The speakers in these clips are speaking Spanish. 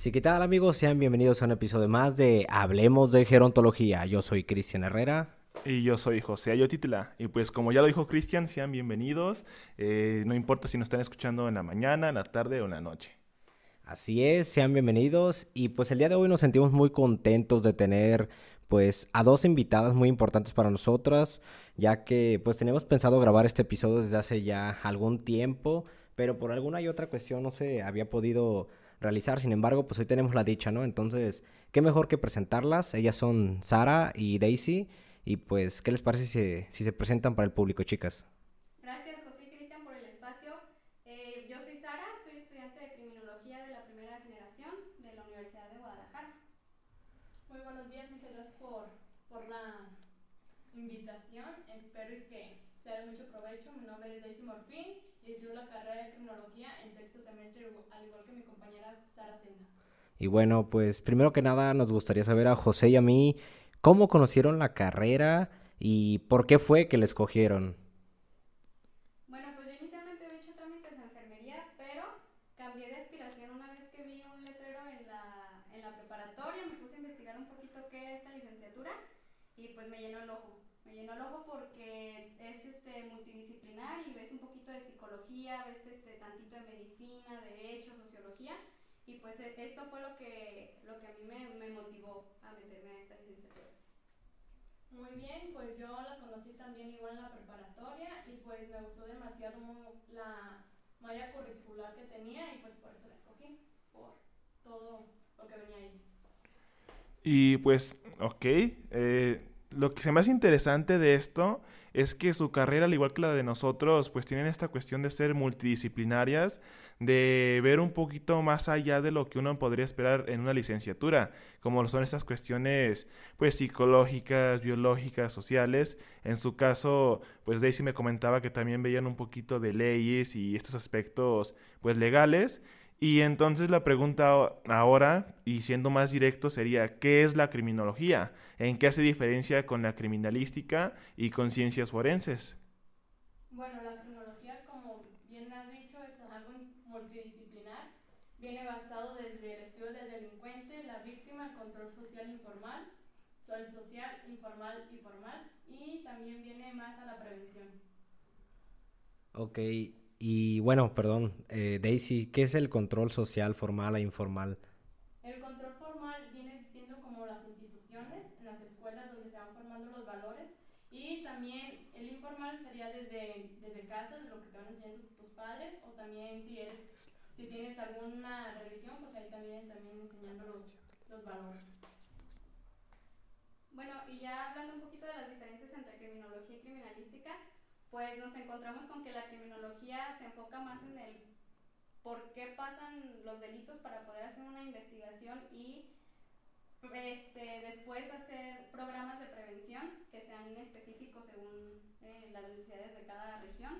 Sí, ¿qué tal amigos? Sean bienvenidos a un episodio más de Hablemos de Gerontología. Yo soy Cristian Herrera. Y yo soy José Ayotitla. Y pues como ya lo dijo Cristian, sean bienvenidos. Eh, no importa si nos están escuchando en la mañana, en la tarde o en la noche. Así es, sean bienvenidos. Y pues el día de hoy nos sentimos muy contentos de tener pues a dos invitadas muy importantes para nosotras, ya que pues teníamos pensado grabar este episodio desde hace ya algún tiempo, pero por alguna y otra cuestión no se había podido realizar. Sin embargo, pues hoy tenemos la dicha, ¿no? Entonces, qué mejor que presentarlas. Ellas son Sara y Daisy. Y pues, ¿qué les parece si, si se presentan para el público, chicas? Gracias, José y Cristian, por el espacio. Eh, yo soy Sara, soy estudiante de criminología de la primera generación de la Universidad de Guadalajara. Muy buenos días, muchas gracias por, por la invitación. Espero que sea de mucho provecho. Mi nombre es Daisy Morfín y estudio la carrera de criminología en sexto semestre, al igual que mi compañera Sara Senda. Y bueno, pues primero que nada nos gustaría saber a José y a mí cómo conocieron la carrera y por qué fue que la escogieron. Bueno, pues yo inicialmente he hecho trámites de enfermería, pero cambié de aspiración una vez que vi un letrero en la, en la preparatoria, me puse a investigar un poquito qué era esta licenciatura y pues me llenó el ojo. Me llenó el ojo porque es este multidisciplinar y ves un poquito de psicología, ves este tantito de medicina, derecho, sociología y pues e- esto fue lo que, lo que a mí me, me motivó a meterme a esta licenciatura. Muy bien, pues yo la conocí también igual en la preparatoria y pues me gustó demasiado la malla curricular que tenía y pues por eso la escogí, por todo lo que venía ahí. Y pues, ok. eh, lo que se me hace interesante de esto es que su carrera, al igual que la de nosotros, pues tienen esta cuestión de ser multidisciplinarias, de ver un poquito más allá de lo que uno podría esperar en una licenciatura, como son estas cuestiones, pues psicológicas, biológicas, sociales. En su caso, pues Daisy me comentaba que también veían un poquito de leyes y estos aspectos, pues legales. Y entonces la pregunta ahora, y siendo más directo, sería, ¿qué es la criminología? ¿En qué hace diferencia con la criminalística y con ciencias forenses? Bueno, la criminología, como bien has dicho, es algo multidisciplinar. Viene basado desde el estudio del delincuente, la víctima, el control social informal, el social informal y formal, y también viene más a la prevención. Ok, y bueno, perdón, eh, Daisy, ¿qué es el control social formal e informal? El control formal viene siendo como las instituciones, las escuelas donde se van formando los valores, y también el informal sería desde, desde casa, lo que te van enseñando tus padres, o también si eres, si tienes alguna religión, pues ahí también, también enseñando los, los valores. Bueno, y ya hablando un poquito de las diferencias entre criminología y criminalística, pues nos encontramos con que la criminología se enfoca más en el por qué pasan los delitos para poder hacer una investigación y este, después hacer programas de prevención que sean específicos según eh, las necesidades de cada región.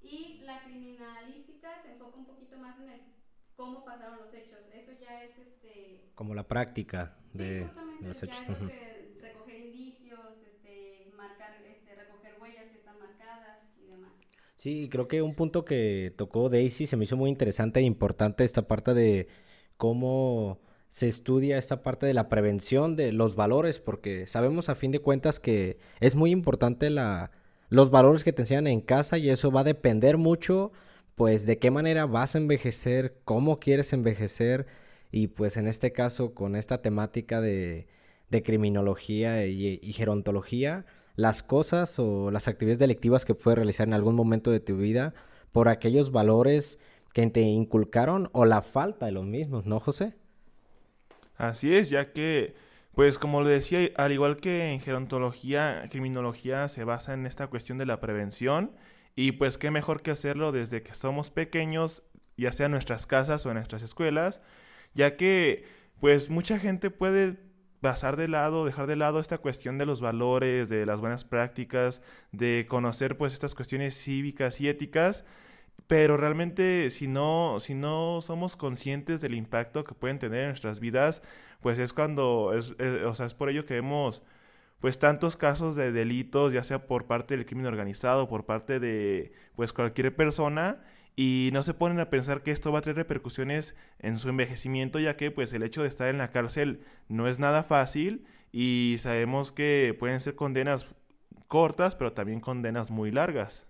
Y la criminalística se enfoca un poquito más en el cómo pasaron los hechos. Eso ya es este, Como la práctica Sí, de, justamente, de los ya hechos. lo que recoger indicios, este, marcar, este, recoger huellas que están marcadas y demás. Sí, creo que un punto que tocó Daisy se me hizo muy interesante e importante esta parte de cómo se estudia esta parte de la prevención de los valores, porque sabemos a fin de cuentas que es muy importante la, los valores que te enseñan en casa y eso va a depender mucho, pues, de qué manera vas a envejecer, cómo quieres envejecer y pues en este caso con esta temática de, criminología y gerontología, las cosas o las actividades delictivas que puedes realizar en algún momento de tu vida por aquellos valores que te inculcaron o la falta de los mismos, ¿no, José? Así es, ya que, pues como lo decía, al igual que en gerontología, criminología se basa en esta cuestión de la prevención y pues qué mejor que hacerlo desde que somos pequeños, ya sea en nuestras casas o en nuestras escuelas, ya que pues mucha gente puede pasar de lado, dejar de lado esta cuestión de los valores, de las buenas prácticas, de conocer pues estas cuestiones cívicas y éticas, pero realmente si no, si no somos conscientes del impacto que pueden tener en nuestras vidas, pues es cuando, es, eh, o sea, es por ello que vemos pues tantos casos de delitos, ya sea por parte del crimen organizado, por parte de pues cualquier persona, y no se ponen a pensar que esto va a tener repercusiones en su envejecimiento, ya que pues el hecho de estar en la cárcel no es nada fácil y sabemos que pueden ser condenas cortas, pero también condenas muy largas.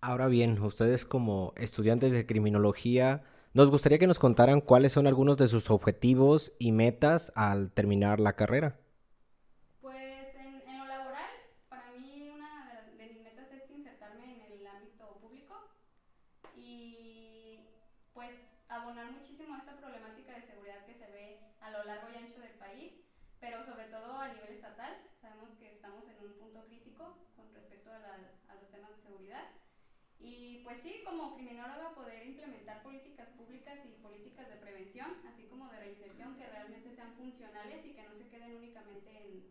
Ahora bien, ustedes como estudiantes de criminología, nos gustaría que nos contaran cuáles son algunos de sus objetivos y metas al terminar la carrera. Criminóloga poder implementar políticas públicas y políticas de prevención, así como de reinserción que realmente sean funcionales y que no se queden únicamente en,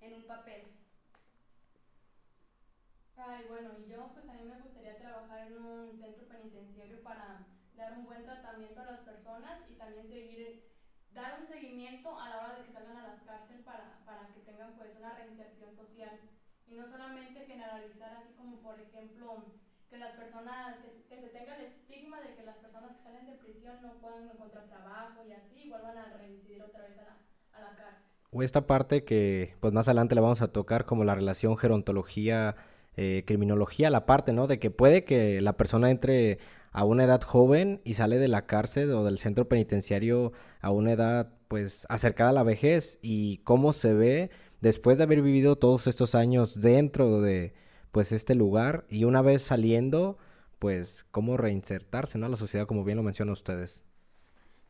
en un papel. Ay, bueno, y yo pues a mí me gustaría trabajar en un centro penitenciario para dar un buen tratamiento a las personas y también seguir, dar un seguimiento a la hora de que salgan a las cárceles para, para que tengan pues una reinserción social y no solamente generalizar así como por ejemplo que las personas, que, se tenga el estigma de que las personas que salen de prisión no puedan encontrar trabajo y así vuelvan a reincidir otra vez a la, a la cárcel. O esta parte que pues más adelante la vamos a tocar como la relación gerontología, eh, criminología, la parte, ¿no? De que puede que la persona entre a una edad joven y sale de la cárcel o del centro penitenciario a una edad pues acercada a la vejez y cómo se ve después de haber vivido todos estos años dentro de pues este lugar y una vez saliendo, pues cómo reinsertarse, ¿no? A la sociedad, como bien lo mencionan ustedes.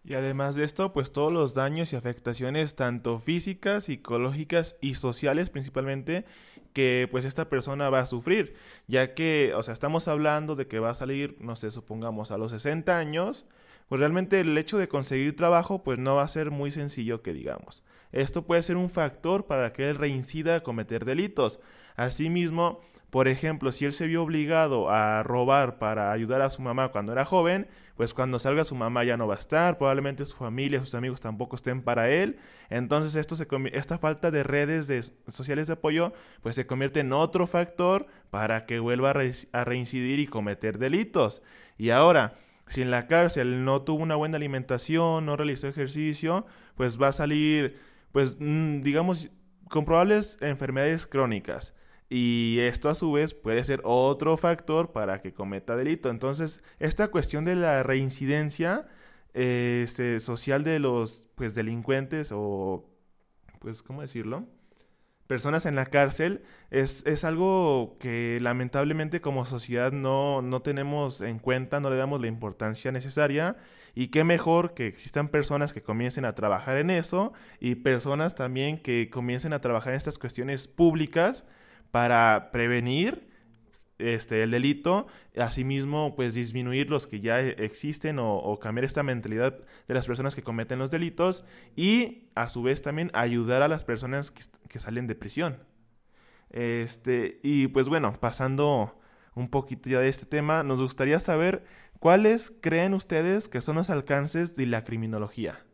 Y además de esto, pues todos los daños y afectaciones, tanto físicas, psicológicas y sociales principalmente, que pues esta persona va a sufrir, ya que, o sea, estamos hablando de que va a salir, no sé, supongamos a los 60 años, pues realmente el hecho de conseguir trabajo, pues no va a ser muy sencillo que digamos. Esto puede ser un factor para que él reincida a cometer delitos. Asimismo, por ejemplo, si él se vio obligado a robar para ayudar a su mamá cuando era joven, pues cuando salga su mamá ya no va a estar, probablemente su familia, sus amigos tampoco estén para él. Entonces esto se esta falta de redes de, sociales de apoyo pues se convierte en otro factor para que vuelva a, reincidir y cometer delitos. Y ahora, si en la cárcel no tuvo una buena alimentación, no realizó ejercicio, pues va a salir, pues mm, digamos, con probables enfermedades crónicas. Y esto a su vez puede ser otro factor para que cometa delito. Entonces, esta cuestión de la reincidencia este, social de los pues, delincuentes o, pues, ¿cómo decirlo? Personas en la cárcel es, es algo que lamentablemente como sociedad no, no tenemos en cuenta, no le damos la importancia necesaria. Y qué mejor que existan personas que comiencen a trabajar en eso y personas también que comiencen a trabajar en estas cuestiones públicas para prevenir este, el delito, asimismo, pues disminuir los que ya existen o, cambiar esta mentalidad de las personas que cometen los delitos y a su vez también ayudar a las personas que, que salen de prisión. Este, y pues bueno, pasando un poquito ya de este tema, nos gustaría saber cuáles creen ustedes que son los alcances de la criminología.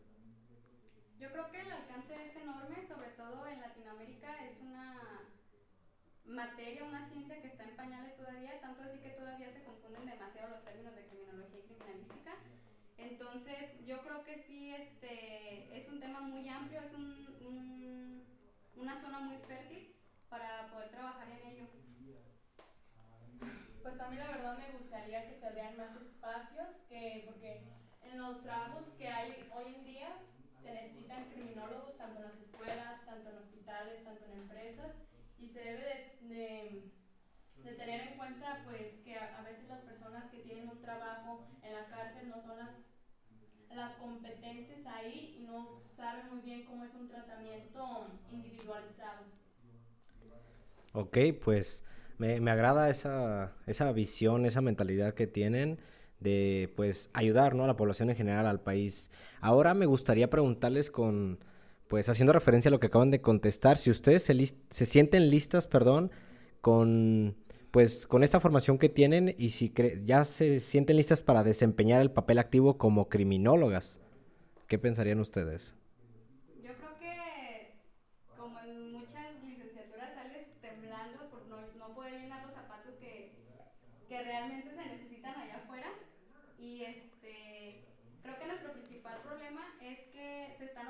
una zona muy fértil para poder trabajar en ello. Pues a mí la verdad me gustaría que se abrieran más espacios, que, porque en los trabajos que hay hoy en día se necesitan criminólogos tanto en las escuelas, tanto en hospitales, tanto en empresas, y se debe de, tener en cuenta pues que a, a veces las personas que tienen un trabajo en la cárcel no son las las competentes ahí y no saben muy bien cómo es un tratamiento individualizado. Ok, pues me, me agrada esa, esa visión, esa mentalidad que tienen de pues ayudar ¿no? a la población en general, al país. Ahora me gustaría preguntarles con, pues haciendo referencia a lo que acaban de contestar, si ustedes se, se sienten listas, perdón, con pues con esta formación que tienen y si ya se sienten listas para desempeñar el papel activo como criminólogas, ¿qué pensarían ustedes? Yo creo que como en muchas licenciaturas sales temblando por no, poder llenar los zapatos que, realmente se necesitan allá afuera,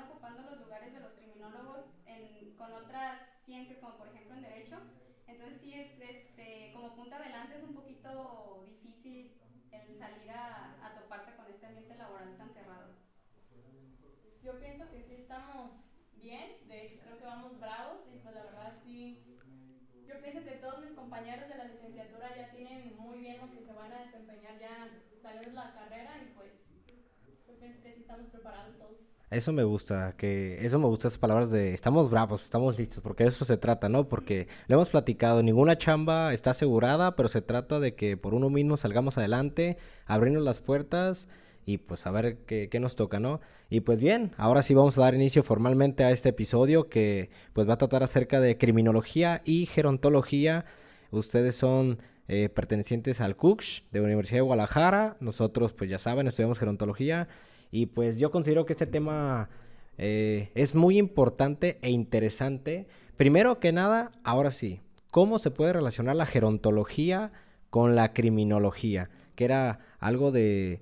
ocupando los lugares de los criminólogos en, con otras ciencias, como por ejemplo en derecho. Entonces sí es, este, como punta de lanza es un poquito difícil el salir a, a toparte con este ambiente laboral tan cerrado. Yo pienso que sí estamos bien, de hecho creo que vamos bravos y pues la verdad sí, yo pienso que todos mis compañeros de la licenciatura ya tienen muy bien lo que se van a desempeñar ya saliendo de la carrera y pues yo pienso que sí estamos preparados todos. Eso me gusta, que eso me gusta esas palabras de estamos bravos, estamos listos, porque de eso se trata, ¿no? Porque lo hemos platicado, ninguna chamba está asegurada, pero se trata de que por uno mismo salgamos adelante, abrirnos las puertas y pues a ver qué, qué, nos toca, ¿no? Y pues bien, ahora sí vamos a dar inicio formalmente a este episodio que pues va a tratar acerca de criminología y gerontología. Ustedes son eh, pertenecientes al CUCH de la Universidad de Guadalajara, nosotros pues ya saben, estudiamos gerontología y pues yo considero que este tema eh, es muy importante e interesante. Primero que nada, ahora sí, ¿cómo se puede relacionar la gerontología con la criminología? Que era algo de,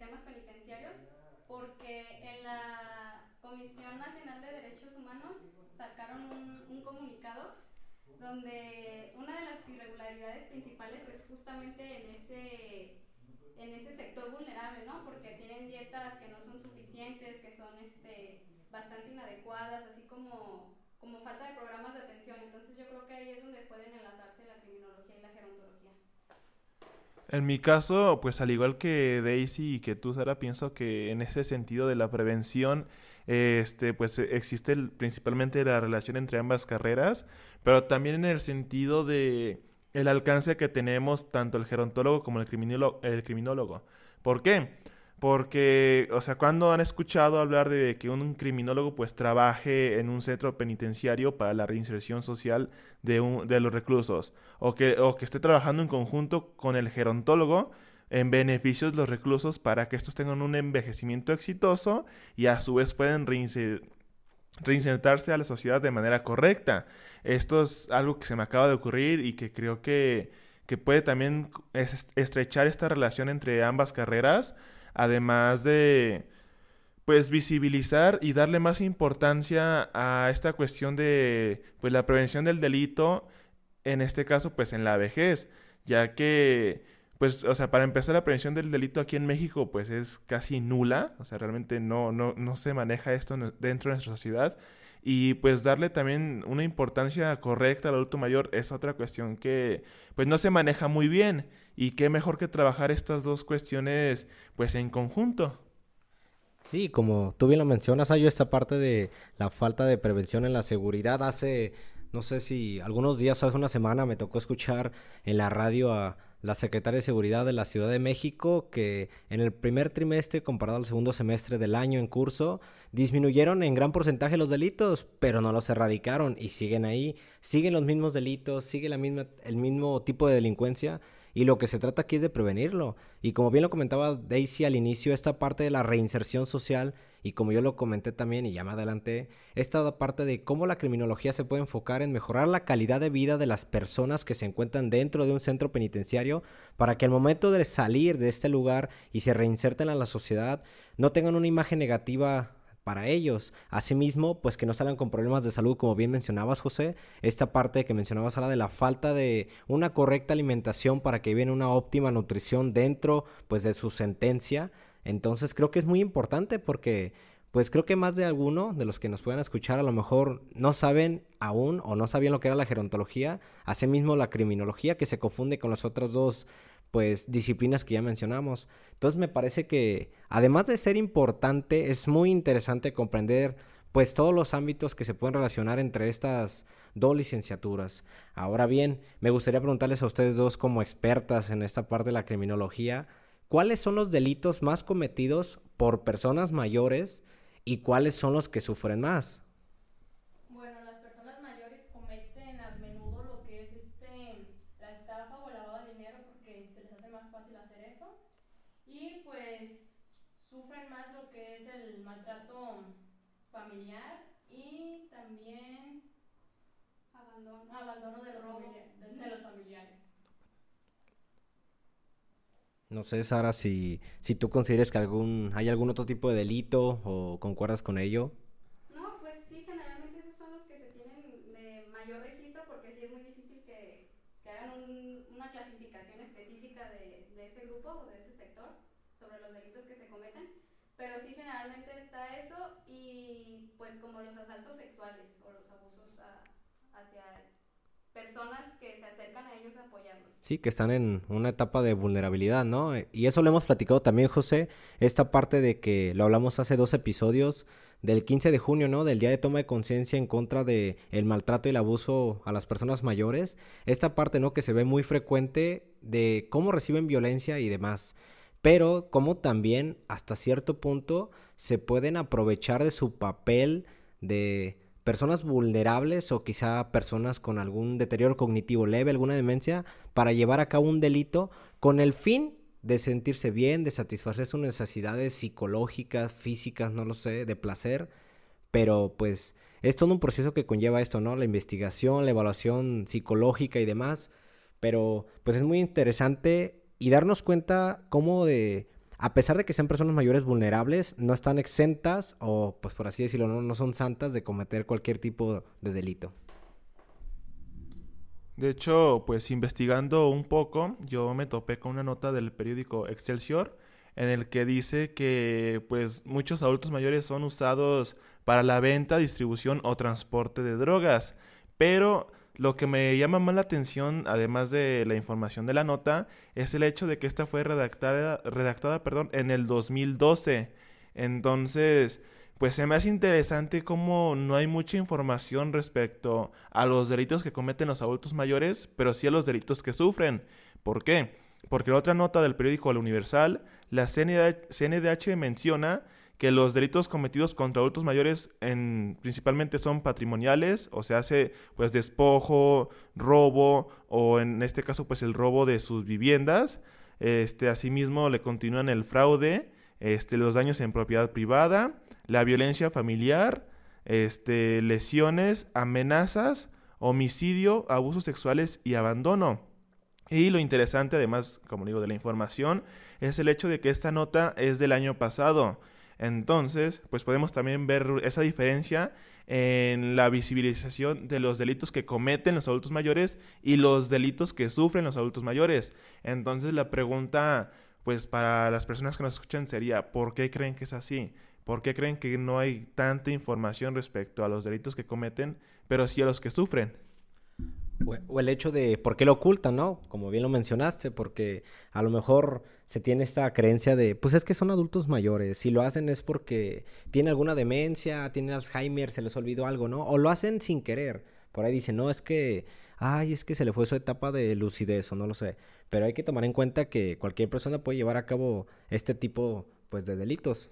sistemas penitenciarios, porque en la Comisión Nacional de Derechos Humanos sacaron un, un comunicado donde una de las irregularidades principales es justamente en ese en ese sector vulnerable, ¿no? Porque tienen dietas que no son suficientes, que son este bastante inadecuadas, así como como falta de programas de atención. Entonces yo creo que ahí es donde pueden enlazarse la criminología y la gerontología. En mi caso, pues al igual que Daisy y que tú, Sara, pienso que en ese sentido de la prevención, este, pues existe principalmente la relación entre ambas carreras, pero también en el sentido de el alcance que tenemos tanto el gerontólogo como el criminólogo. El criminólogo. ¿Por qué? Porque, o sea, cuando han escuchado hablar de que un criminólogo pues trabaje en un centro penitenciario para la reinserción social de, un, de los reclusos, o que, o que esté trabajando en conjunto con el gerontólogo en beneficios de los reclusos para que estos tengan un envejecimiento exitoso y a su vez pueden reinsertarse a la sociedad de manera correcta. Esto es algo que se me acaba de ocurrir y que creo que, que puede también estrechar esta relación entre ambas carreras además de pues visibilizar y darle más importancia a esta cuestión de pues la prevención del delito en este caso pues en la vejez ya que pues o sea para empezar la prevención del delito aquí en México pues es casi nula o sea realmente no no, no se maneja esto dentro de nuestra sociedad y pues darle también una importancia correcta al adulto mayor es otra cuestión que pues no se maneja muy bien y qué mejor que trabajar estas dos cuestiones pues en conjunto. Sí, como tú bien lo mencionas, hay esta parte de la falta de prevención en la seguridad. Hace, no sé si algunos días, hace una semana, me tocó escuchar en la radio a la secretaria de Seguridad de la Ciudad de México que en el primer trimestre comparado al segundo semestre del año en curso disminuyeron en gran porcentaje los delitos, pero no los erradicaron y siguen ahí, siguen los mismos delitos, sigue la misma, el mismo tipo de delincuencia y lo que se trata aquí es de prevenirlo. Y como bien lo comentaba Daisy al inicio, esta parte de la reinserción social, y como yo lo comenté también y ya me adelanté, esta parte de cómo la criminología se puede enfocar en mejorar la calidad de vida de las personas que se encuentran dentro de un centro penitenciario para que al momento de salir de este lugar y se reinserten a la sociedad no tengan una imagen negativa para ellos. Asimismo, pues que no salgan con problemas de salud, como bien mencionabas, José, esta parte que mencionabas ahora de la falta de una correcta alimentación para que viene una óptima nutrición dentro, pues, de su sentencia. Entonces creo que es muy importante porque, pues creo que más de alguno de los que nos puedan escuchar a lo mejor no saben aún o no sabían lo que era la gerontología, asimismo la criminología que se confunde con las otras dos pues disciplinas que ya mencionamos. Entonces me parece que además de ser importante, es muy interesante comprender pues todos los ámbitos que se pueden relacionar entre estas dos licenciaturas. Ahora bien, me gustaría preguntarles a ustedes dos como expertas en esta parte de la criminología, ¿cuáles son los delitos más cometidos por personas mayores y cuáles son los que sufren más? Bueno, las personas mayores cometen a menudo lo que es este, la estafa o el lavado de dinero porque se les hace más fácil hacer eso. Y pues sufren más lo que es el maltrato familiar y también Abandono. abandono de los, de los familiares. No sé, Sara, si, si tú consideres que algún, hay algún otro tipo de delito o concuerdas con ello. No, pues sí, generalmente esos son los que se tienen de mayor registro porque sí es muy difícil que, que hagan un- una clasificación específica de, de ese grupo o de ese sector sobre los delitos que se cometen. Pero sí, generalmente está eso y pues como los asaltos sexuales o los abusos a- hacia personas que se acercan a ellos a. Sí, que están en una etapa de vulnerabilidad, ¿no? Eh, Y eso lo hemos platicado también, José, esta parte de que lo hablamos hace dos episodios del 15 de junio, ¿no? Del Día de Toma de Conciencia en contra de el maltrato y el abuso a las personas mayores. Esta parte, ¿no? Que se ve muy frecuente de cómo reciben violencia y demás. Pero cómo también, hasta cierto punto, se pueden aprovechar de su papel de personas vulnerables o quizá personas con algún deterioro cognitivo leve, alguna demencia, para llevar a cabo un delito con el fin de sentirse bien, de satisfacer sus necesidades psicológicas, físicas, no lo sé, de placer, pero pues es todo un proceso que conlleva esto, ¿no? La investigación, la evaluación psicológica y demás, pero pues es muy interesante y darnos cuenta cómo de a pesar de que sean personas mayores vulnerables, no están exentas o, pues por así decirlo, no, no son santas de cometer cualquier tipo de delito. De hecho, pues investigando un poco, yo me topé con una nota del periódico Excelsior en el que dice que pues muchos adultos mayores son usados para la venta, distribución o transporte de drogas, pero lo que me llama más la atención, además de la información de la nota, es el hecho de que esta fue redactada, redactada, perdón, en el 2012. Entonces, pues se me hace interesante cómo no hay mucha información respecto a los delitos que cometen los adultos mayores, pero sí a los delitos que sufren. ¿Por qué? Porque en otra nota del periódico El Universal, la CNDH, CNDH menciona que los delitos cometidos contra adultos mayores en, principalmente son patrimoniales, o se hace pues despojo, robo o en este caso pues el robo de sus viviendas. Este, asimismo le continúan el fraude, este, los daños en propiedad privada, la violencia familiar, este, lesiones, amenazas, homicidio, abusos sexuales y abandono. Y lo interesante, además, como digo, de la información, es el hecho de que esta nota es del año pasado. Entonces, pues podemos también ver esa diferencia en la visibilización de los delitos que cometen los adultos mayores y los delitos que sufren los adultos mayores. Entonces, la pregunta, pues para las personas que nos escuchan sería, ¿por qué creen que es así? ¿Por qué creen que no hay tanta información respecto a los delitos que cometen, pero sí a los que sufren? O, el hecho de por qué lo ocultan, ¿no? Como bien lo mencionaste, porque a lo mejor se tiene esta creencia de, pues es que son adultos mayores, si lo hacen es porque tienen alguna demencia, tienen Alzheimer, se les olvidó algo, ¿no? O lo hacen sin querer. Por ahí dicen, no, es que, ay, es que se le fue su etapa de lucidez o no lo sé. Pero hay que tomar en cuenta que cualquier persona puede llevar a cabo este tipo, pues, de delitos.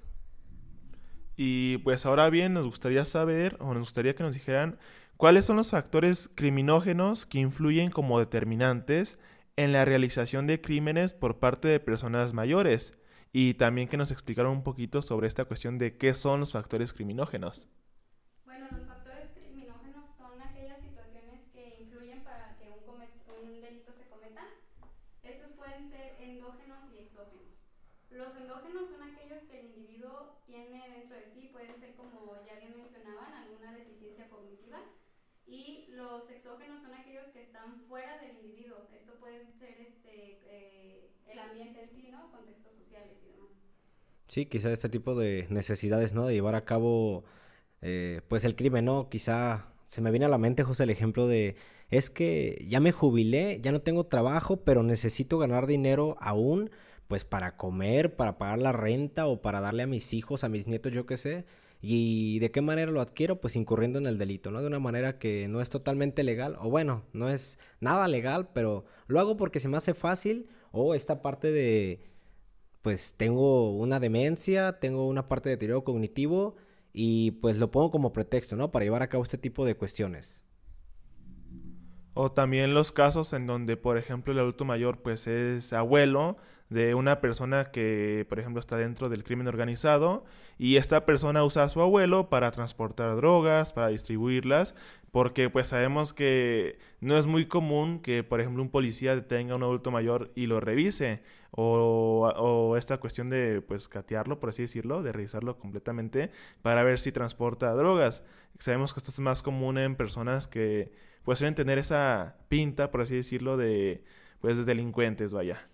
Y pues ahora bien, nos gustaría saber, o nos gustaría que nos dijeran, cuáles son los factores criminógenos que influyen como determinantes en la realización de crímenes por parte de personas mayores. Y también que nos explicaran un poquito sobre esta cuestión de qué son los factores criminógenos. Bueno, los factores criminógenos son aquellas situaciones que influyen para que un, comet- un delito se cometa. Estos pueden ser endógenos y exógenos. Los endógenos son aquellos que el individuo tiene dentro de sí, pueden ser como ya bien mencionaban, alguna deficiencia cognitiva. Y los exógenos son aquellos que están fuera del individuo. Esto puede ser este, eh, el ambiente en sí, ¿no? Contextos sociales y demás. Sí, quizá este tipo de necesidades, ¿no? De llevar a cabo, eh, pues el crimen, ¿no? Quizá se me viene a la mente, José, el ejemplo de, es que ya me jubilé, ya no tengo trabajo, pero necesito ganar dinero aún, pues para comer, para pagar la renta o para darle a mis hijos, a mis nietos, yo qué sé. ¿Y de qué manera lo adquiero? Pues incurriendo en el delito, ¿no? De una manera que no es totalmente legal, o bueno, no es nada legal, pero lo hago porque se me hace fácil, o esta parte de pues tengo una demencia, tengo una parte de deterioro cognitivo y pues lo pongo como pretexto, ¿no? Para llevar a cabo este tipo de cuestiones. O también los casos en donde, por ejemplo, el adulto mayor pues es abuelo de una persona que, por ejemplo, está dentro del crimen organizado y esta persona usa a su abuelo para transportar drogas, para distribuirlas, porque pues sabemos que no es muy común que, por ejemplo, un policía detenga a un adulto mayor y lo revise, o, esta cuestión de pues catearlo, por así decirlo, de revisarlo completamente para ver si transporta drogas. Sabemos que esto es más común en personas que pues suelen tener esa pinta, por así decirlo, de pues de delincuentes, vaya.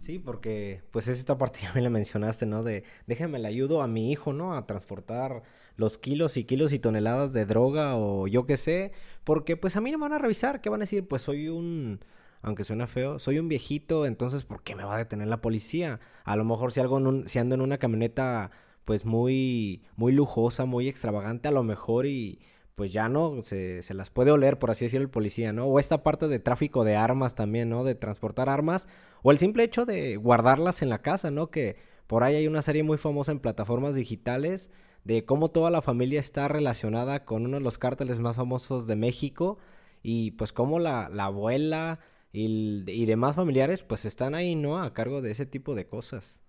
Sí, porque pues es esta parte ya me la mencionaste, ¿no? De déjame le ayudo a mi hijo, ¿no? A transportar los kilos y kilos y toneladas de droga o yo qué sé, porque pues a mí no me van a revisar, ¿qué van a decir? Pues soy un aunque suena feo, soy un viejito, entonces ¿por qué me va a detener la policía? A lo mejor si algo en un, si ando en una camioneta pues muy muy lujosa, muy extravagante, a lo mejor y pues ya no, se, se, las puede oler, por así decirlo, el policía, ¿no? O esta parte de tráfico de armas también, ¿no? De transportar armas, o el simple hecho de guardarlas en la casa, ¿no? Que por ahí hay una serie muy famosa en plataformas digitales de cómo toda la familia está relacionada con uno de los cárteles más famosos de México y pues cómo la, la abuela y, y demás familiares pues están ahí, ¿no? A cargo de ese tipo de cosas.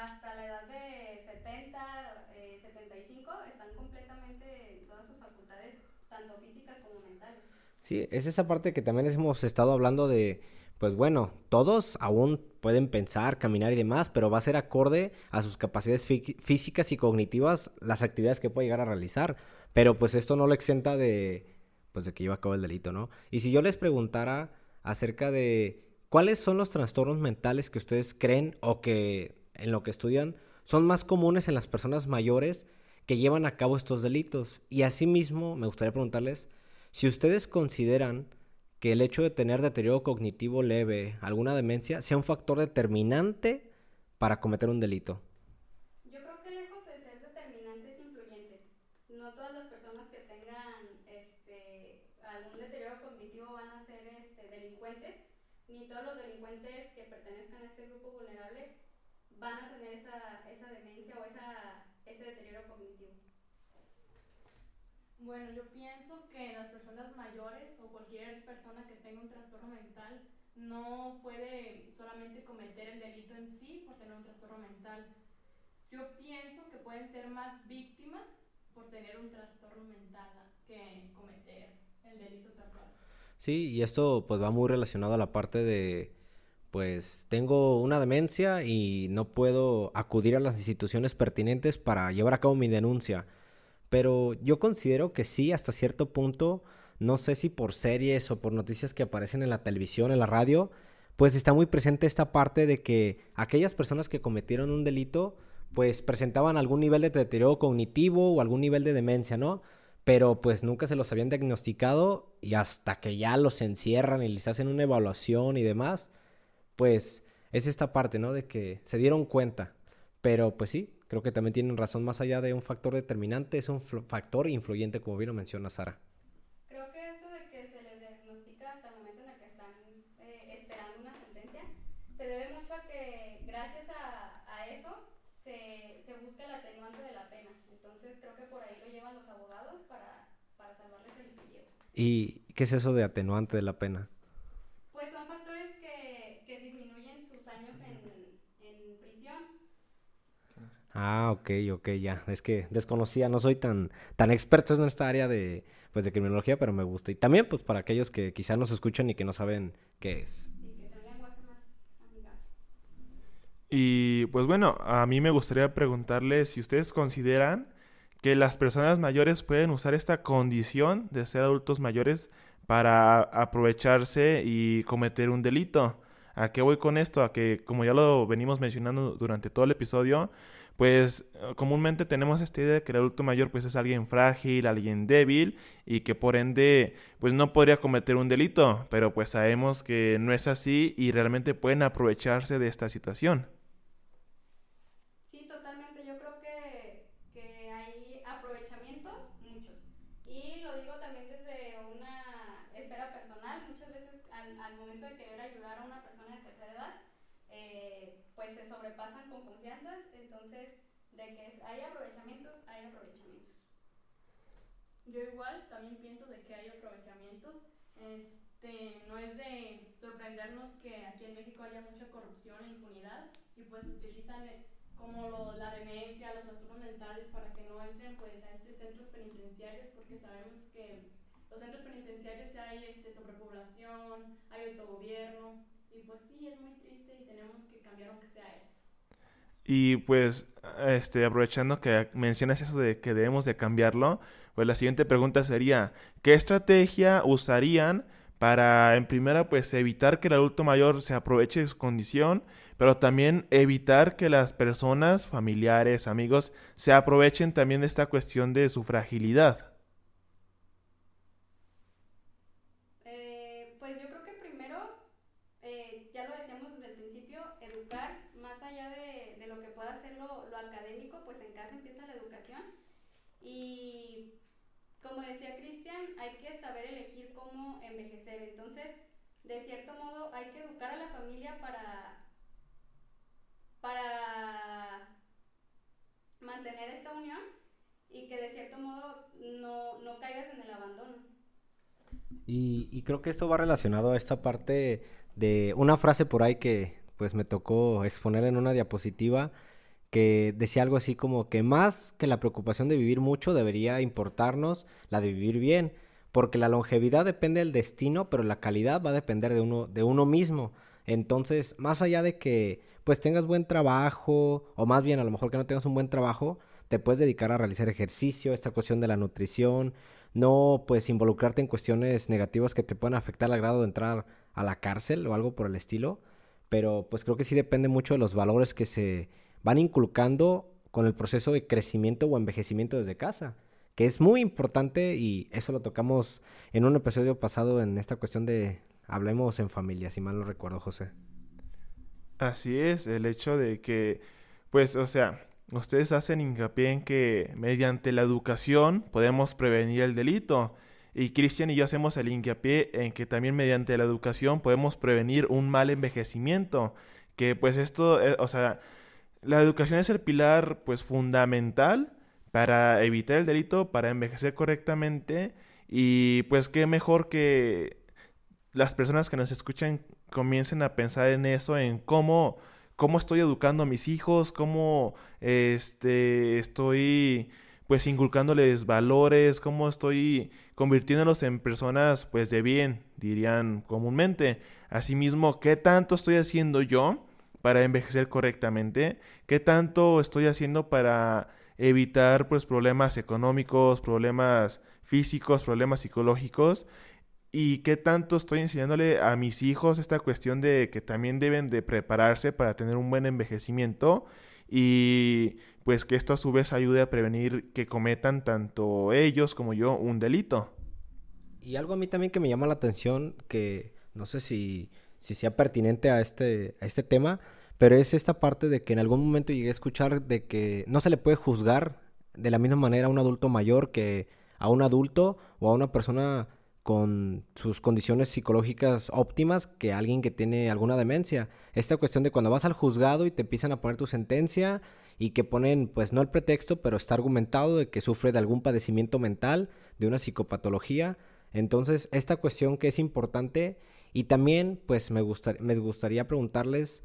hasta la edad de 70, eh, 75 están completamente todas sus facultades, tanto físicas como mentales. Sí, es esa parte que también hemos estado hablando de, pues bueno, todos aún pueden pensar, caminar y demás, pero va a ser acorde a sus capacidades físicas y cognitivas las actividades que puede llegar a realizar. Pero pues esto no lo exenta de, pues de que lleva a cabo el delito, ¿no? Y si yo les preguntara acerca de cuáles son los trastornos mentales que ustedes creen o que en lo que estudian son más comunes en las personas mayores que llevan a cabo estos delitos. Y asimismo, me gustaría preguntarles si ustedes consideran que el hecho de tener deterioro cognitivo leve, alguna demencia, sea un factor determinante para cometer un delito. Yo creo que lejos de ser determinante es influyente. No todas las personas que tengan este, algún deterioro cognitivo van a ser este, delincuentes, ni todos los delincuentes que pertenezcan a este grupo vulnerable van a tener esa, esa demencia o esa, ese deterioro cognitivo? Bueno, yo pienso que las personas mayores o cualquier persona que tenga un trastorno mental no puede solamente cometer el delito en sí por tener un trastorno mental. Yo pienso que pueden ser más víctimas por tener un trastorno mental que cometer el delito tal cual. Sí, y esto pues va muy relacionado a la parte de pues tengo una demencia y no puedo acudir a las instituciones pertinentes para llevar a cabo mi denuncia. Pero yo considero que sí, hasta cierto punto, no sé si por series o por noticias que aparecen en la televisión, en la radio, pues está muy presente esta parte de que aquellas personas que cometieron un delito, pues presentaban algún nivel de deterioro cognitivo o algún nivel de demencia, ¿no? Pero pues nunca se los habían diagnosticado y hasta que ya los encierran y les hacen una evaluación y demás, pues es esta parte, ¿no? De que se dieron cuenta. Pero pues sí, creo que también tienen razón, más allá de un factor determinante, es un factor influyente, como bien lo menciona Sara. Creo que eso de que se les diagnostica hasta el momento en el que están eh, esperando una sentencia, se debe mucho a que gracias a, a eso se, se, busca el atenuante de la pena. Entonces creo que por ahí lo llevan los abogados para, para salvarles el pellejo. ¿Y qué es eso de atenuante de la pena? Ah, ok, ok, ya. Es que desconocía, no soy tan, tan experto en esta área de, pues, de criminología, pero me gusta. Y también, pues, para aquellos que quizás nos escuchan y que no saben qué es. Y pues bueno, a mí me gustaría preguntarles si ustedes consideran que las personas mayores pueden usar esta condición de ser adultos mayores para aprovecharse y cometer un delito. ¿A qué voy con esto? A que, como ya lo venimos mencionando durante todo el episodio, pues eh, comúnmente tenemos esta idea de que el adulto mayor pues es alguien frágil, alguien débil y que por ende pues no podría cometer un delito, pero pues sabemos que no es así y realmente pueden aprovecharse de esta situación. Muchas veces al momento de querer ayudar a una persona de tercera edad eh, pues se sobrepasan con confianzas, entonces de que hay aprovechamientos, hay aprovechamientos. Yo igual también pienso de que hay aprovechamientos. Este, no es de sorprendernos que aquí en México haya mucha corrupción e impunidad y pues utilizan eh, como la demencia, los trastornos mentales para que no entren pues a estos centros penitenciarios porque sabemos que los centros penitenciarios hay este, sobrepoblación, hay autogobierno y pues sí, es muy triste y tenemos que cambiar aunque sea eso. Y pues, este, aprovechando que mencionas eso de que debemos de cambiarlo, pues la siguiente pregunta sería, ¿qué estrategia usarían para, en primera, pues evitar que el adulto mayor se aproveche de su condición, pero también evitar que las personas, familiares, amigos, se aprovechen también de esta cuestión de su fragilidad? hay que saber elegir cómo envejecer. Entonces, de cierto modo, hay que educar a la familia para, para mantener esta unión y que de cierto modo no, no caigas en el abandono. Y, y, creo que esto va relacionado a esta parte de una frase por ahí que pues me tocó exponer en una diapositiva que decía algo así como que más que la preocupación de vivir mucho debería importarnos la de vivir bien, porque la longevidad depende del destino, pero la calidad va a depender de uno, de uno mismo. Entonces, más allá de que pues tengas buen trabajo, o más bien a lo mejor que no tengas un buen trabajo, te puedes dedicar a realizar ejercicio, esta cuestión de la nutrición, no pues involucrarte en cuestiones negativas que te puedan afectar al grado de entrar a la cárcel o algo por el estilo, pero pues creo que sí depende mucho de los valores que se van inculcando con el proceso de crecimiento o envejecimiento desde casa, que es muy importante y eso lo tocamos en un episodio pasado en esta cuestión de hablemos en familia, si mal no recuerdo, José. Así es, el hecho de que, pues, o sea, ustedes hacen hincapié en que mediante la educación podemos prevenir el delito. Y Cristian y yo hacemos el hincapié en que también mediante la educación podemos prevenir un mal envejecimiento. Que pues esto, eh, o sea, la educación es el pilar pues fundamental para evitar el delito, para envejecer correctamente y pues qué mejor que las personas que nos escuchan comiencen a pensar en eso, en cómo, cómo estoy educando a mis hijos, cómo este, estoy pues inculcándoles valores, cómo estoy convirtiéndolos en personas pues de bien, dirían comúnmente. Asimismo, ¿qué tanto estoy haciendo yo para envejecer correctamente? ¿Qué tanto estoy haciendo para evitar pues problemas económicos, problemas físicos, problemas psicológicos? ¿Y qué tanto estoy enseñándole a mis hijos esta cuestión de que también deben de prepararse para tener un buen envejecimiento? Y pues que esto a su vez ayude a prevenir que cometan tanto ellos como yo un delito. Y algo a mí también que me llama la atención, que no sé si si sea pertinente a este, a este tema, pero es esta parte de que en algún momento llegué a escuchar de que no se le puede juzgar de la misma manera a un adulto mayor que a un adulto o a una persona con sus condiciones psicológicas óptimas que alguien que tiene alguna demencia. Esta cuestión de cuando vas al juzgado y te empiezan a poner tu sentencia y que ponen, pues no el pretexto, pero está argumentado de que sufre de algún padecimiento mental, de una psicopatología. Entonces, esta cuestión que es importante y también, pues me, me gustaría preguntarles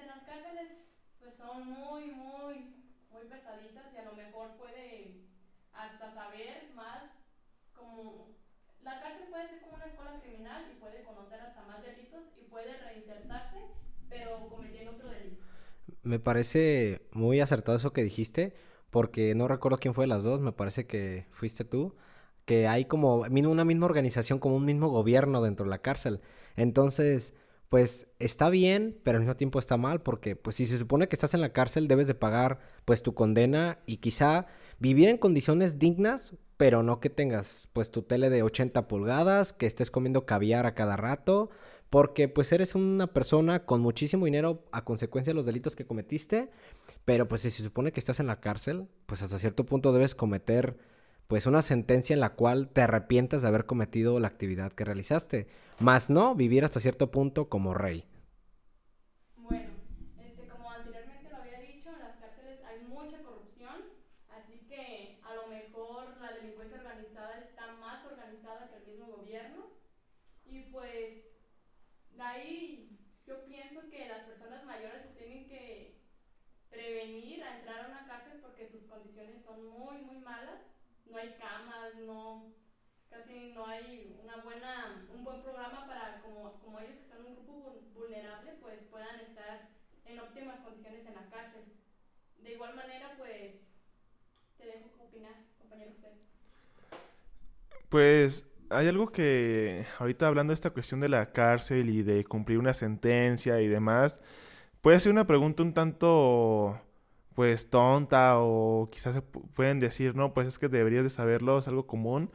en las cárceles pues son muy, muy, muy pesaditas y a lo mejor puede hasta saber más como... La cárcel puede ser como una escuela criminal y puede conocer hasta más delitos y puede reinsertarse, pero cometiendo otro delito. Me parece muy acertado eso que dijiste, porque no recuerdo quién fue de las dos, me parece que fuiste tú, que hay como una misma organización, como un mismo gobierno dentro de la cárcel. Entonces, pues está bien, pero al mismo tiempo está mal, porque pues si se supone que estás en la cárcel debes de pagar pues tu condena y quizá vivir en condiciones dignas, pero no que tengas pues tu tele de 80 pulgadas, que estés comiendo caviar a cada rato, porque pues eres una persona con muchísimo dinero a consecuencia de los delitos que cometiste, pero pues si se supone que estás en la cárcel, pues hasta cierto punto debes cometer pues una sentencia en la cual te arrepientas de haber cometido la actividad que realizaste, más no vivir hasta cierto punto como rey. Bueno, este, como anteriormente lo había dicho, en las cárceles hay mucha corrupción, así que a lo mejor la delincuencia organizada está más organizada que el mismo gobierno y pues de ahí yo pienso que las personas mayores se tienen que prevenir a entrar a una cárcel porque sus condiciones son muy, muy malas no hay camas, no, casi no hay una buena, un buen programa para como, como ellos que son un grupo vulnerable, pues puedan estar en óptimas condiciones en la cárcel. De igual manera, pues, te dejo opinar, compañero José. Pues hay algo que ahorita hablando de esta cuestión de la cárcel y de cumplir una sentencia y demás, puede ser una pregunta un tanto pues tonta o quizás se pueden decir, no, pues es que deberías de saberlo, es algo común.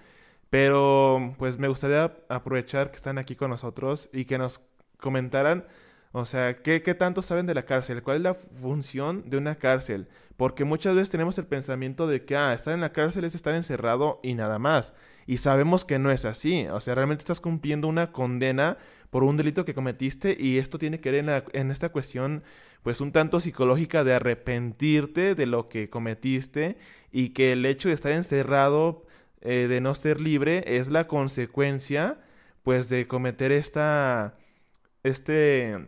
Pero pues me gustaría aprovechar que están aquí con nosotros y que nos comentaran, o sea, ¿qué, qué tanto saben de la cárcel? ¿Cuál es la función de una cárcel? Porque muchas veces tenemos el pensamiento de que, ah, estar en la cárcel es estar encerrado y nada más. Y sabemos que no es así. O sea, realmente estás cumpliendo una condena por un delito que cometiste y esto tiene que ver en, en esta cuestión pues un tanto psicológica de arrepentirte de lo que cometiste y que el hecho de estar encerrado, eh, de no ser libre, es la consecuencia pues de cometer esta, este,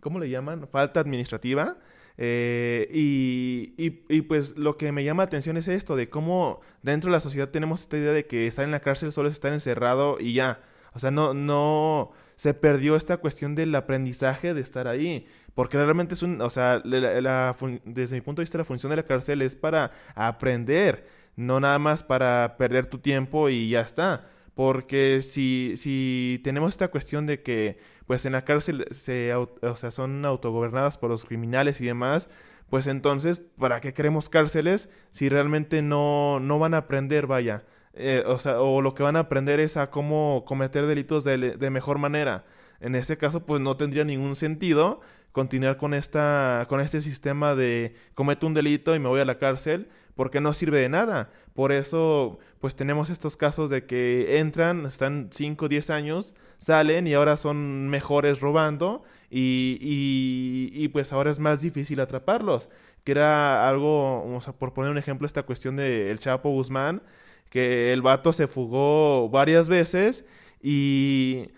¿cómo le llaman? Falta administrativa. Eh, y, y, pues lo que me llama la atención es esto, de cómo dentro de la sociedad tenemos esta idea de que estar en la cárcel solo es estar encerrado y ya. O sea, no, no, se perdió esta cuestión del aprendizaje de estar ahí. Porque realmente es un, o sea, desde mi punto de vista la función de la cárcel es para aprender, no nada más para perder tu tiempo y ya está. Porque si, si tenemos esta cuestión de que pues en la cárcel se, o sea, son autogobernadas por los criminales y demás, pues entonces, ¿para qué queremos cárceles si realmente no, no van a aprender, vaya? Eh, o sea, o lo que van a aprender es a cómo cometer delitos de, de, mejor manera. En este caso, pues no tendría ningún sentido continuar con esta, con este sistema de cometo un delito y me voy a la cárcel, porque no sirve de nada. Por eso, pues tenemos estos casos de que entran, están 5 o 10 años, salen y ahora son mejores robando y, y, y, pues ahora es más difícil atraparlos. Que era algo, por poner un ejemplo, esta cuestión del Chapo Guzmán, que el vato se fugó varias veces y...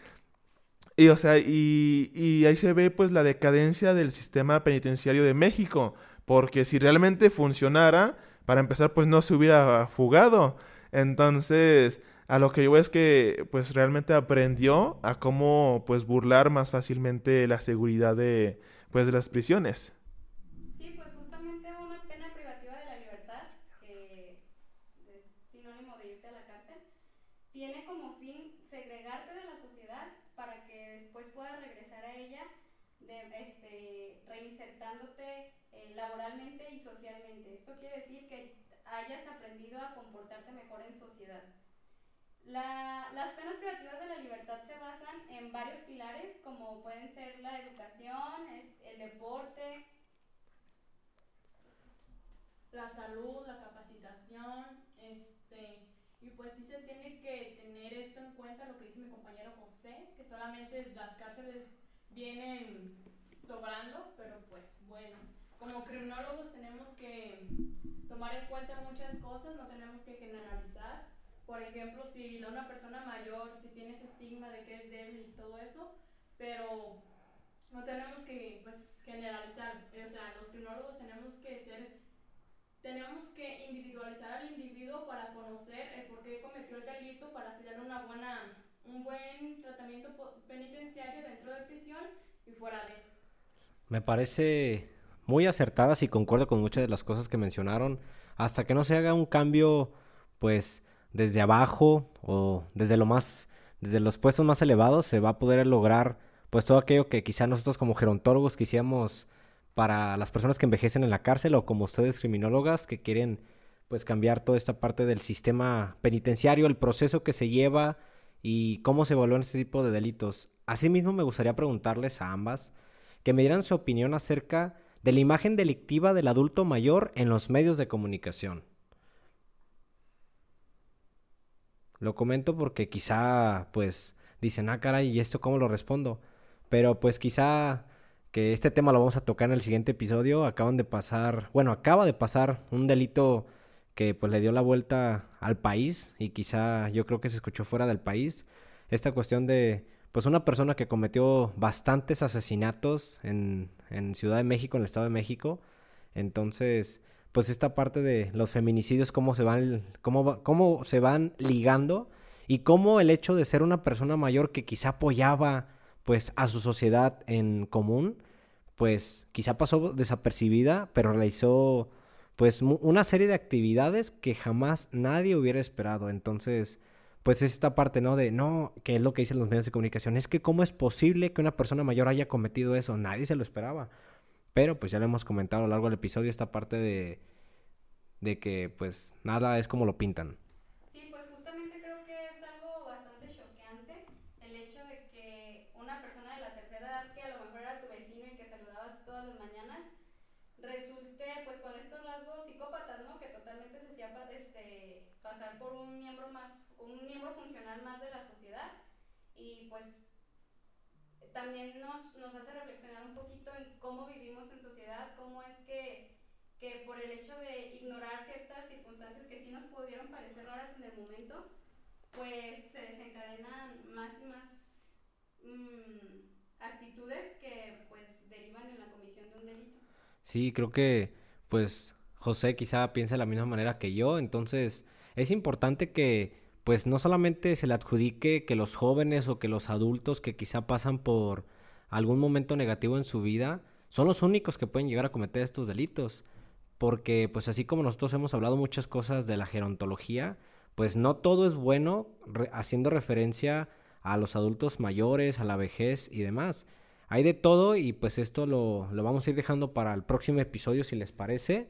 Y, o sea, y, y ahí se ve pues la decadencia del sistema penitenciario de México, porque si realmente funcionara, para empezar pues no se hubiera fugado. Entonces, a lo que yo es que pues realmente aprendió a cómo pues burlar más fácilmente la seguridad de pues de las prisiones. Quiere decir que hayas aprendido a comportarte mejor en sociedad. las penas privativas de la libertad se basan en varios pilares, como pueden ser la educación, el deporte, la salud, la capacitación, este, y pues sí se tiene que tener esto en cuenta, lo que dice mi compañero José, que solamente las cárceles vienen sobrando, pero pues bueno como criminólogos tenemos que tomar en cuenta muchas cosas, no tenemos que generalizar. Por ejemplo, si una persona mayor, si tiene ese estigma de que es débil y todo eso, pero no tenemos que pues, generalizar. O sea, los criminólogos tenemos que ser, tenemos que individualizar al individuo para conocer el por qué cometió el delito, para hacerle una buena, un buen tratamiento penitenciario dentro de prisión y fuera de. Me parece muy acertadas y concuerdo con muchas de las cosas que mencionaron. Hasta que no se haga un cambio, pues, desde abajo o desde lo más, desde los puestos más elevados se va a poder lograr pues todo aquello que quizá nosotros como gerontólogos quisiéramos para las personas que envejecen en la cárcel o como ustedes criminólogas que quieren pues cambiar toda esta parte del sistema penitenciario, el proceso que se lleva y cómo se evalúan este tipo de delitos. Asimismo me gustaría preguntarles a ambas que me dieran su opinión acerca de la imagen delictiva del adulto mayor en los medios de comunicación. Lo comento porque quizá, pues, dicen, ah, caray, ¿y esto cómo lo respondo? Pero pues quizá que este tema lo vamos a tocar en el siguiente episodio. Acaban de pasar, bueno, acaba de pasar un delito que pues le dio la vuelta al país y quizá yo creo que se escuchó fuera del país. Esta cuestión de pues una persona que cometió bastantes asesinatos en, Ciudad de México, en el Estado de México. Entonces, pues esta parte de los feminicidios, cómo se van, cómo, cómo se van ligando y cómo el hecho de ser una persona mayor que quizá apoyaba pues a su sociedad en común, pues quizá pasó desapercibida, pero realizó pues una serie de actividades que jamás nadie hubiera esperado. Entonces, pues es esta parte, ¿no? De, no, que es lo que dicen los medios de comunicación, es que cómo es posible que una persona mayor haya cometido eso, nadie se lo esperaba. Pero pues ya lo hemos comentado a lo largo del episodio, esta parte de, de que pues nada es como lo pintan. Sí, pues justamente creo que es algo bastante choqueante el hecho de que una persona de la tercera edad que a lo mejor era tu vecino y que saludabas todas las mañanas, resulte pues con estos rasgos psicópatas, ¿no? Que totalmente se hacía este, pasar por un miembro más, un miembro funcional más de la sociedad y pues también nos, nos hace reflexionar un poquito en cómo vivimos en sociedad, cómo es que, que por el hecho de ignorar ciertas circunstancias que sí nos pudieron parecer raras en el momento, pues se desencadenan más y más mmm, actitudes que pues derivan en la comisión de un delito. Sí, creo que pues José quizá piensa de la misma manera que yo, entonces es importante que pues no solamente se le adjudique que los jóvenes o que los adultos que quizá pasan por algún momento negativo en su vida son los únicos que pueden llegar a cometer estos delitos. Porque pues así como nosotros hemos hablado muchas cosas de la gerontología, pues no todo es bueno haciendo referencia a los adultos mayores, a la vejez y demás. Hay de todo y pues esto lo, lo vamos a ir dejando para el próximo episodio si les parece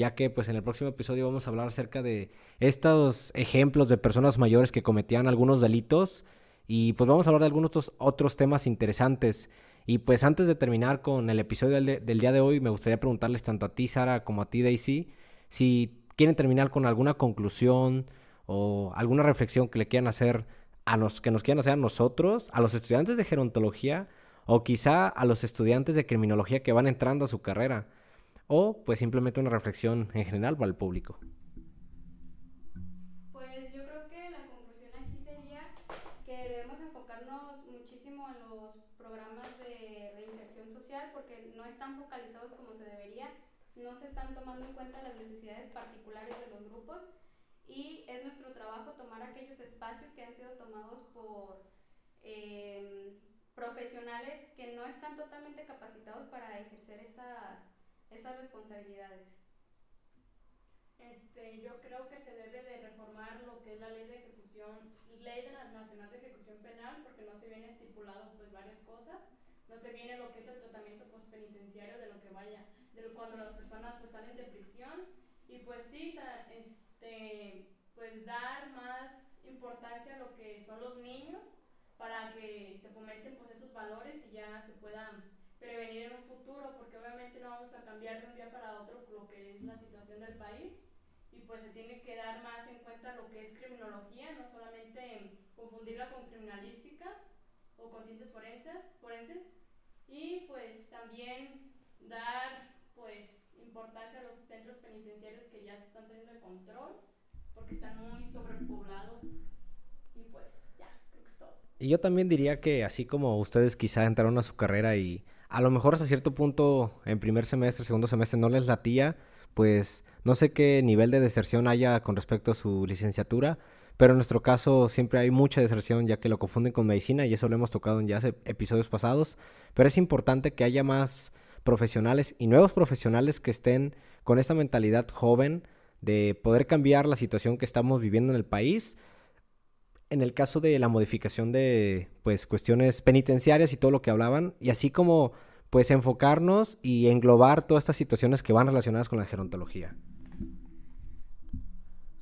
ya que pues en el próximo episodio vamos a hablar acerca de estos ejemplos de personas mayores que cometían algunos delitos y pues vamos a hablar de algunos otros, temas interesantes. Y pues antes de terminar con el episodio del, del, día de hoy, me gustaría preguntarles tanto a ti, Sara, como a ti, Daisy, si quieren terminar con alguna conclusión o alguna reflexión que le quieran hacer a los que nos quieran hacer a nosotros, a los estudiantes de gerontología o quizá a los estudiantes de criminología que van entrando a su carrera o pues simplemente una reflexión en general para el público. Pues yo creo que la conclusión aquí sería que debemos enfocarnos muchísimo en los programas de reinserción social porque no están focalizados como se debería, no se están tomando en cuenta las necesidades particulares de los grupos y es nuestro trabajo tomar aquellos espacios que han sido tomados por eh, profesionales que no están totalmente capacitados para ejercer esas esas responsabilidades? Este, yo creo que se debe de reformar lo que es la ley de ejecución, ley de nacional de ejecución penal, porque no se viene estipulado pues varias cosas, no se viene lo que es el tratamiento postpenitenciario de lo que vaya, de cuando las personas pues salen de prisión y pues sí, este, pues dar más importancia a lo que son los niños para que se fomenten pues esos valores y ya se puedan prevenir en un futuro, porque obviamente no vamos a cambiar de un día para otro lo que es la situación del país. Y pues se tiene que dar más en cuenta lo que es criminología, no solamente confundirla con criminalística o con ciencias forenses, forenses. Y pues también dar pues importancia a los centros penitenciarios que ya se están saliendo de control porque están muy sobrepoblados. Y pues ya, creo que es todo. Y yo también diría que así como ustedes quizá entraron a su carrera y a lo mejor hasta cierto punto en primer semestre, segundo semestre no les latía, pues no sé qué nivel de deserción haya con respecto a su licenciatura, pero en nuestro caso siempre hay mucha deserción ya que lo confunden con medicina y eso lo hemos tocado en ya episodios pasados, pero es importante que haya más profesionales y nuevos profesionales que estén con esta mentalidad joven de poder cambiar la situación que estamos viviendo en el país. En el caso de la modificación de pues cuestiones penitenciarias y todo lo que hablaban, y así como pues enfocarnos y englobar todas estas situaciones que van relacionadas con la gerontología.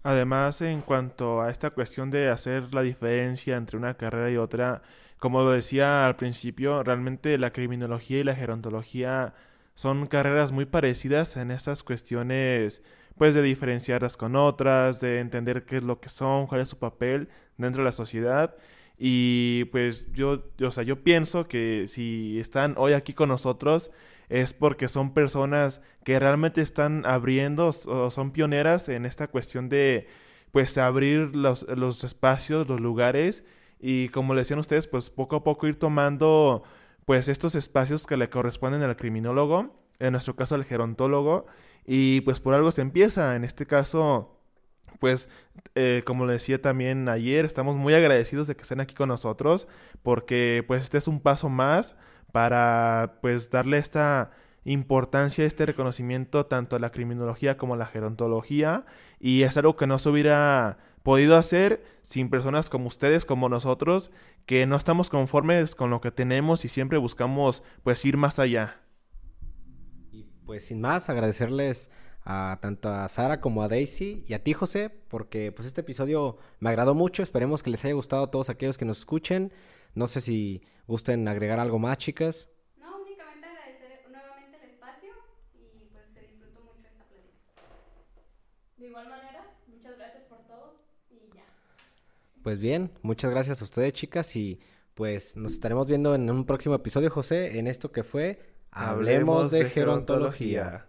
Además, en cuanto a esta cuestión de hacer la diferencia entre una carrera y otra, como lo decía al principio, realmente la criminología y la gerontología son carreras muy parecidas en estas cuestiones, pues de diferenciarlas con otras, de entender qué es lo que son, cuál es su papel dentro de la sociedad. Y pues yo, o sea, yo pienso que si están hoy aquí con nosotros es porque son personas que realmente están abriendo o son pioneras en esta cuestión de pues abrir los, los espacios, los lugares. Y como le decían ustedes, pues poco a poco ir tomando pues estos espacios que le corresponden al criminólogo, en nuestro caso al gerontólogo, y pues por algo se empieza, en este caso pues eh, como le decía también ayer, estamos muy agradecidos de que estén aquí con nosotros porque pues este es un paso más para pues darle esta importancia, este reconocimiento tanto a la criminología como a la gerontología y es algo que no se hubiera podido hacer sin personas como ustedes, como nosotros, que no estamos conformes con lo que tenemos y siempre buscamos pues ir más allá. Y pues sin más, agradecerles a tanto a Sara como a Daisy y a ti José, porque pues este episodio me agradó mucho, esperemos que les haya gustado a todos aquellos que nos escuchen. No sé si gusten agregar algo más, chicas. No, únicamente agradecer nuevamente el espacio y pues se disfrutó mucho esta plática. De igual manera, muchas gracias por todo y ya. Pues bien, muchas gracias a ustedes, chicas, y pues nos estaremos viendo en un próximo episodio, José, en esto que fue Hablemos de gerontología.